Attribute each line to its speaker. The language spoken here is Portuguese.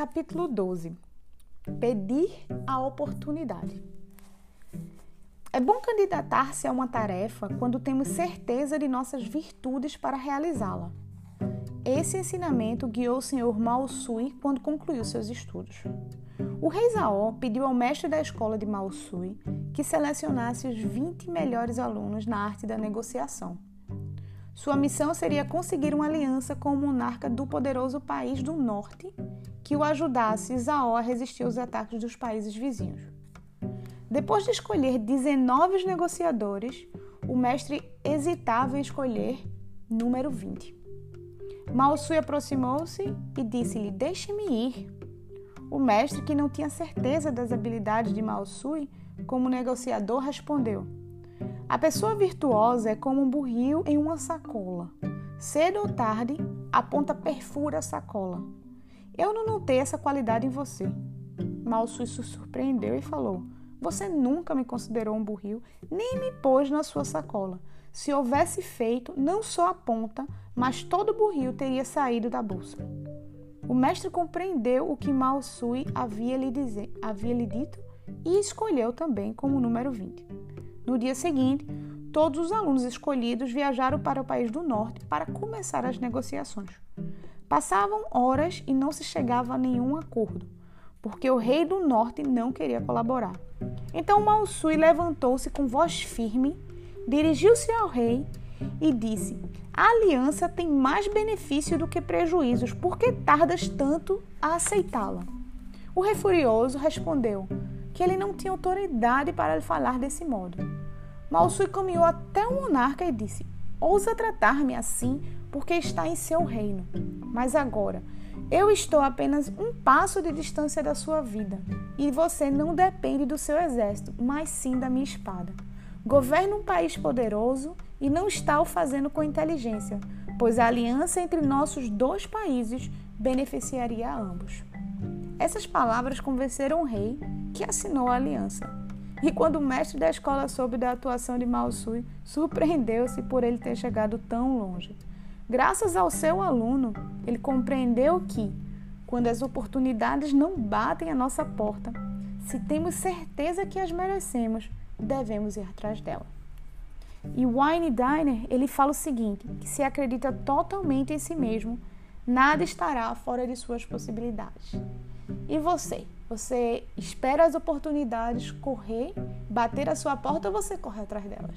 Speaker 1: Capítulo 12 Pedir a oportunidade. É bom candidatar-se a uma tarefa quando temos certeza de nossas virtudes para realizá-la. Esse ensinamento guiou o Sr. Mao Sui quando concluiu seus estudos. O rei Zhao pediu ao mestre da escola de Mao Sui que selecionasse os 20 melhores alunos na arte da negociação. Sua missão seria conseguir uma aliança com o monarca do poderoso país do norte que o ajudasse Zhao a resistir aos ataques dos países vizinhos. Depois de escolher 19 negociadores, o mestre hesitava em escolher número 20. Mao Sui aproximou-se e disse-lhe: Deixe-me ir. O mestre, que não tinha certeza das habilidades de Mao Sui como negociador, respondeu: A pessoa virtuosa é como um burril em uma sacola. Cedo ou tarde, a ponta perfura a sacola. Eu não notei essa qualidade em você. Mao Sui se surpreendeu e falou: Você nunca me considerou um burril, nem me pôs na sua sacola. Se houvesse feito, não só a ponta, mas todo o burril teria saído da bolsa. O mestre compreendeu o que Mao Sui havia havia lhe dito e escolheu também como número 20. No dia seguinte, todos os alunos escolhidos viajaram para o país do norte para começar as negociações. Passavam horas e não se chegava a nenhum acordo, porque o rei do norte não queria colaborar. Então Mao Sui levantou-se com voz firme, dirigiu-se ao rei e disse: A aliança tem mais benefício do que prejuízos, por que tardas tanto a aceitá-la? O rei furioso respondeu que ele não tinha autoridade para lhe falar desse modo. Malsui caminhou até o monarca e disse: Ousa tratar-me assim porque está em seu reino. Mas agora, eu estou apenas um passo de distância da sua vida e você não depende do seu exército, mas sim da minha espada. Governa um país poderoso e não está o fazendo com inteligência, pois a aliança entre nossos dois países beneficiaria a ambos. Essas palavras convenceram o rei, que assinou a aliança. E quando o mestre da escola soube da atuação de Mao Sui, surpreendeu-se por ele ter chegado tão longe. Graças ao seu aluno, ele compreendeu que, quando as oportunidades não batem à nossa porta, se temos certeza que as merecemos, devemos ir atrás dela. E Wine Diner, ele fala o seguinte, que se acredita totalmente em si mesmo, nada estará fora de suas possibilidades. E você? Você espera as oportunidades correr, bater a sua porta ou você corre atrás delas?